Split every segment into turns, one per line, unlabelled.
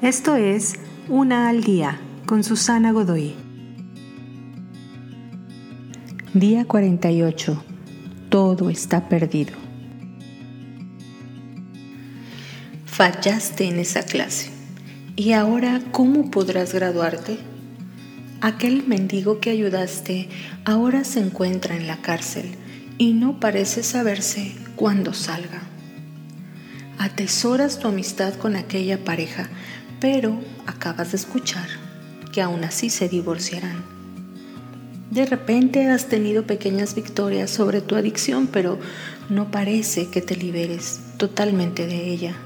Esto es Una al Día con Susana Godoy. Día 48. Todo está perdido.
Fallaste en esa clase. ¿Y ahora cómo podrás graduarte? Aquel mendigo que ayudaste ahora se encuentra en la cárcel y no parece saberse cuándo salga. Atesoras tu amistad con aquella pareja, pero acabas de escuchar que aún así se divorciarán. De repente has tenido pequeñas victorias sobre tu adicción, pero no parece que te liberes totalmente de ella.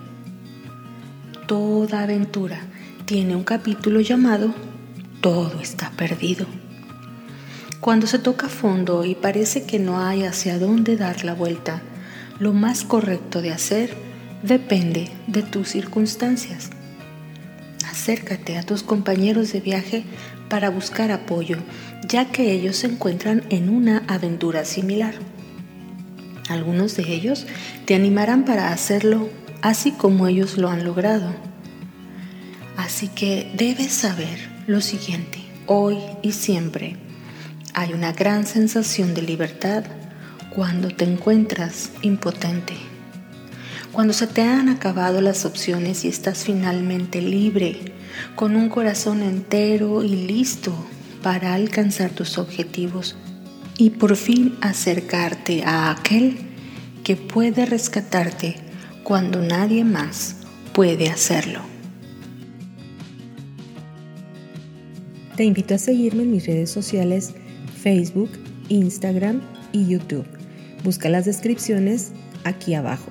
Toda aventura tiene un capítulo llamado todo está perdido. Cuando se toca fondo y parece que no hay hacia dónde dar la vuelta, lo más correcto de hacer depende de tus circunstancias. Acércate a tus compañeros de viaje para buscar apoyo, ya que ellos se encuentran en una aventura similar. Algunos de ellos te animarán para hacerlo así como ellos lo han logrado. Así que debes saber lo siguiente, hoy y siempre hay una gran sensación de libertad cuando te encuentras impotente, cuando se te han acabado las opciones y estás finalmente libre, con un corazón entero y listo para alcanzar tus objetivos y por fin acercarte a aquel que puede rescatarte cuando nadie más puede hacerlo.
Te invito a seguirme en mis redes sociales Facebook, Instagram y YouTube. Busca las descripciones aquí abajo.